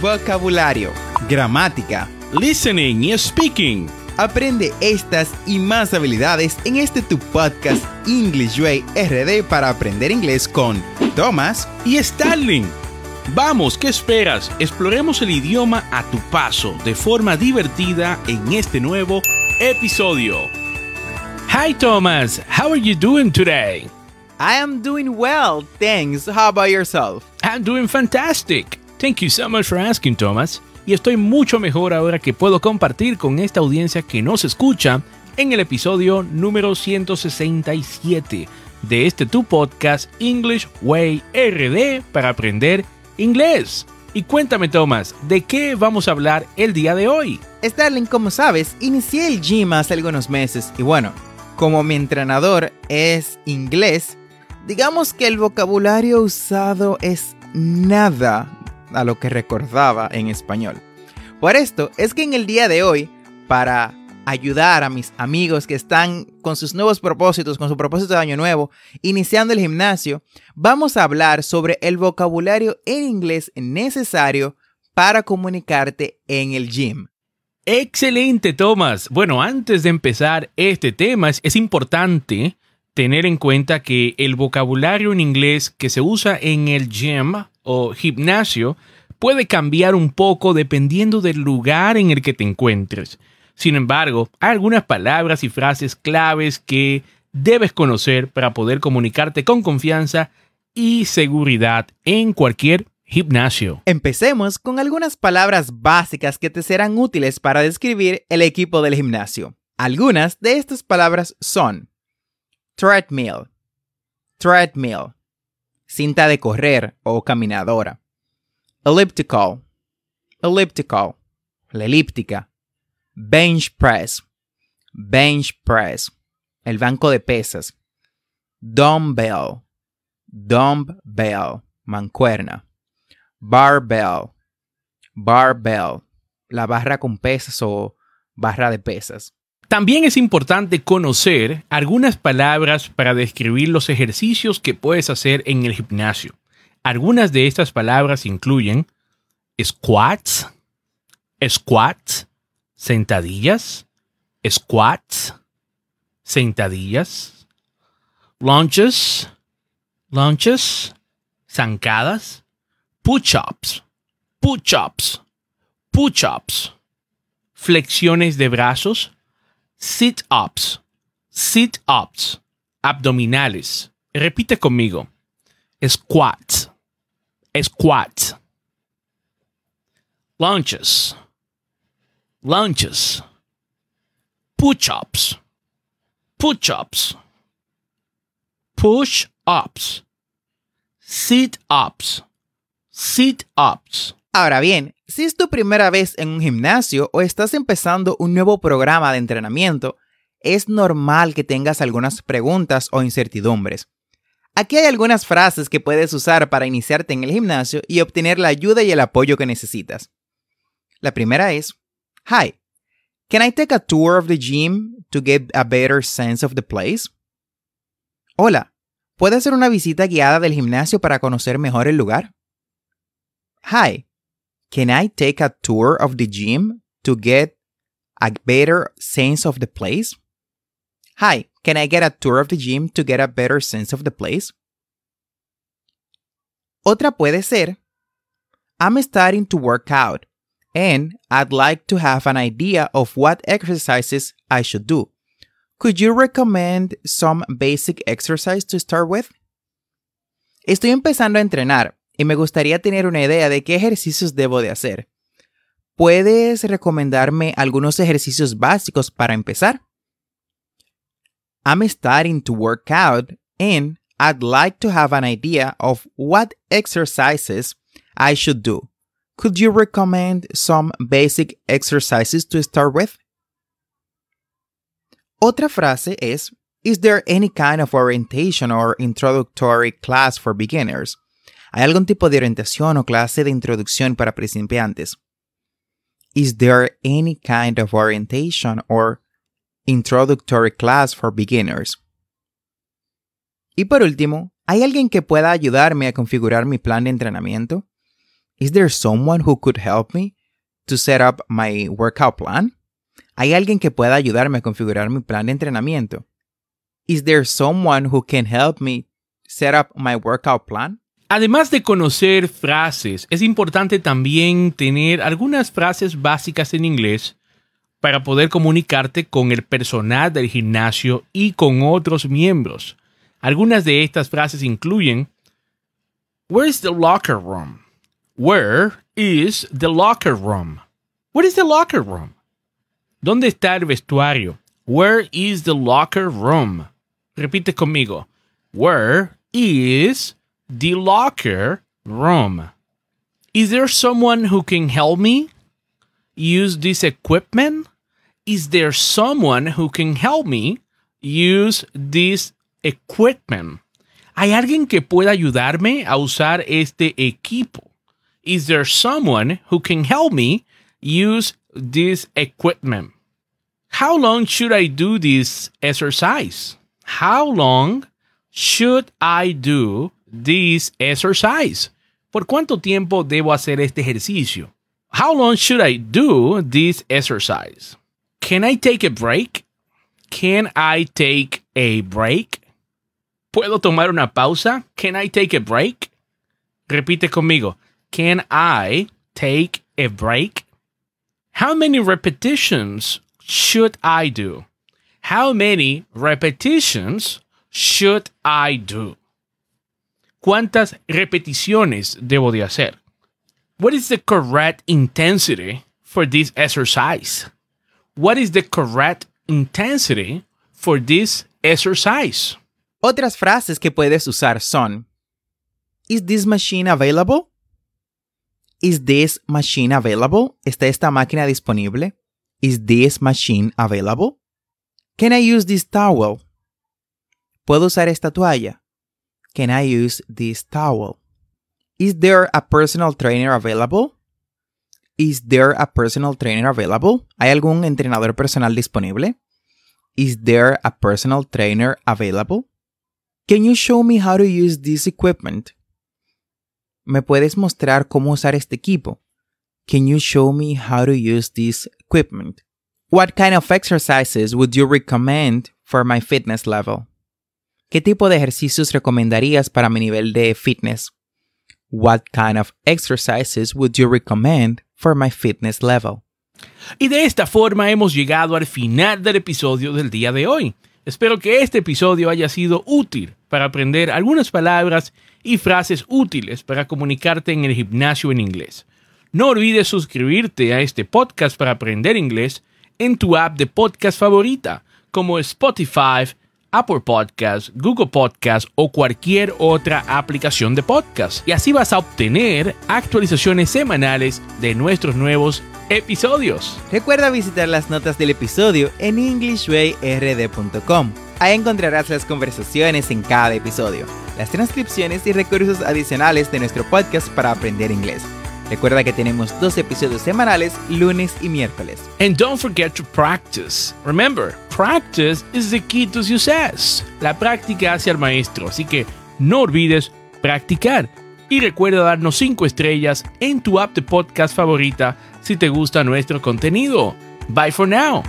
vocabulario, gramática, listening y speaking. Aprende estas y más habilidades en este tu podcast English Way RD para aprender inglés con Thomas y Starling. Vamos, ¿qué esperas? Exploremos el idioma a tu paso de forma divertida en este nuevo episodio. Hi Thomas, how are you doing today? I am doing well, thanks. How about yourself? I'm doing fantastic. Thank you so much for asking, Thomas y estoy mucho mejor ahora que puedo compartir con esta audiencia que nos escucha en el episodio número 167 de este tu podcast English Way RD para aprender inglés. Y cuéntame, Thomas, ¿de qué vamos a hablar el día de hoy? Starling, como sabes, inicié el gym hace algunos meses y bueno, como mi entrenador es inglés, digamos que el vocabulario usado es nada a lo que recordaba en español. Por esto es que en el día de hoy, para ayudar a mis amigos que están con sus nuevos propósitos, con su propósito de año nuevo, iniciando el gimnasio, vamos a hablar sobre el vocabulario en inglés necesario para comunicarte en el gym. Excelente, Thomas. Bueno, antes de empezar este tema, es, importante tener en cuenta que el vocabulario en inglés que se usa en el gym o gimnasio puede cambiar un poco dependiendo del lugar en el que te encuentres. Sin embargo, hay algunas palabras y frases claves que debes conocer para poder comunicarte con confianza y seguridad en cualquier gimnasio. Empecemos con algunas palabras básicas que te serán útiles para describir el equipo del gimnasio. Algunas de estas palabras son treadmill, treadmill, cinta de correr o caminadora, elliptical, elliptical, la elíptica, bench press, bench press, el banco de pesas, dumbbell, dumbbell, mancuerna, barbell, barbell, la barra con pesas o barra de pesas. También es importante conocer algunas palabras para describir los ejercicios que puedes hacer en el gimnasio. Algunas de estas palabras incluyen squats, squats, sentadillas, squats, sentadillas, lunges, lunges, zancadas, push-ups, push-ups, push-ups, flexiones de brazos, sit-ups, sit-ups, abdominales. Repite conmigo. Squats, squats. Lunches, lunches. Push-ups, push-ups. Push-ups. Sit-ups, sit-ups. Ahora bien, si es tu primera vez en un gimnasio o estás empezando un nuevo programa de entrenamiento, es normal que tengas algunas preguntas o incertidumbres. Aquí hay algunas frases que puedes usar para iniciarte en el gimnasio y obtener la ayuda y el apoyo que necesitas. La primera es, Hi, can I take a tour of the gym to get a better sense of the place? Hola, ¿puedo hacer una visita guiada del gimnasio para conocer mejor el lugar? Hi, can I take a tour of the gym to get a better sense of the place? Hi, can I get a tour of the gym to get a better sense of the place? Otra puede ser, I'm starting to work out and I'd like to have an idea of what exercises I should do. Could you recommend some basic exercise to start with? Estoy empezando a entrenar y me gustaría tener una idea de qué ejercicios debo de hacer. ¿Puedes recomendarme algunos ejercicios básicos para empezar? I'm starting to work out and I'd like to have an idea of what exercises I should do. Could you recommend some basic exercises to start with? Otra frase es, Is there any kind of orientation or introductory class for beginners? ¿Hay algún tipo de orientación o clase de introducción para principiantes? Is there any kind of orientation or Introductory Class for Beginners. Y por último, ¿hay alguien que pueda ayudarme a configurar mi plan de entrenamiento? Is there someone who could help me to set up my workout plan? ¿Hay alguien que pueda ayudarme a configurar mi plan de entrenamiento? Is there someone who can help me set up my workout plan? Además de conocer frases, es importante también tener algunas frases básicas en inglés para poder comunicarte con el personal del gimnasio y con otros miembros. Algunas de estas frases incluyen Where's the locker room? Where is the locker room? Where is the locker room? ¿Dónde está el vestuario? Where is the locker room? Repite conmigo. Where is the locker room? Is there someone who can help me use this equipment? Is there someone who can help me use this equipment? ¿Hay alguien que pueda ayudarme a usar este equipo? Is there someone who can help me use this equipment? How long should I do this exercise? How long should I do this exercise? ¿Por cuánto tiempo debo hacer este ejercicio? How long should I do this exercise? Can I take a break? Can I take a break? ¿Puedo tomar una pausa? Can I take a break? Repite conmigo. Can I take a break? How many repetitions should I do? How many repetitions should I do? ¿Cuántas repeticiones debo de hacer? What is the correct intensity for this exercise? What is the correct intensity for this exercise? Otras frases que puedes usar son Is this machine available? Is this machine available? ¿Está esta máquina disponible? Is this machine available? Can I use this towel? ¿Puedo usar esta toalla? Can I use this towel? Is there a personal trainer available? Is there a personal trainer available? ¿Hay algún entrenador personal disponible? Is there a personal trainer available? Can you show me how to use this equipment? ¿Me puedes mostrar cómo usar este equipo? Can you show me how to use this equipment? What kind of exercises would you recommend for my fitness level? ¿Qué tipo de ejercicios recomendarías para mi nivel de fitness? What kind of exercises would you recommend for my fitness level? Y de esta forma hemos llegado al final del episodio del día de hoy. Espero que este episodio haya sido útil para aprender algunas palabras y frases útiles para comunicarte en el gimnasio en inglés. No olvides suscribirte a este podcast para aprender inglés en tu app de podcast favorita, como Spotify, Apple Podcasts, Google Podcasts o cualquier otra aplicación de podcast. Y así vas a obtener actualizaciones semanales de nuestros nuevos episodios. Recuerda visitar las notas del episodio en englishwayrd.com. Ahí encontrarás las conversaciones en cada episodio, las transcripciones y recursos adicionales de nuestro podcast para aprender inglés. Recuerda que tenemos dos episodios semanales, lunes y miércoles. And don't forget to practice. Remember, practice is the key to success. La práctica hace al maestro, así que no olvides practicar. Y recuerda darnos 5 estrellas en tu app de podcast favorita si te gusta nuestro contenido. Bye for now.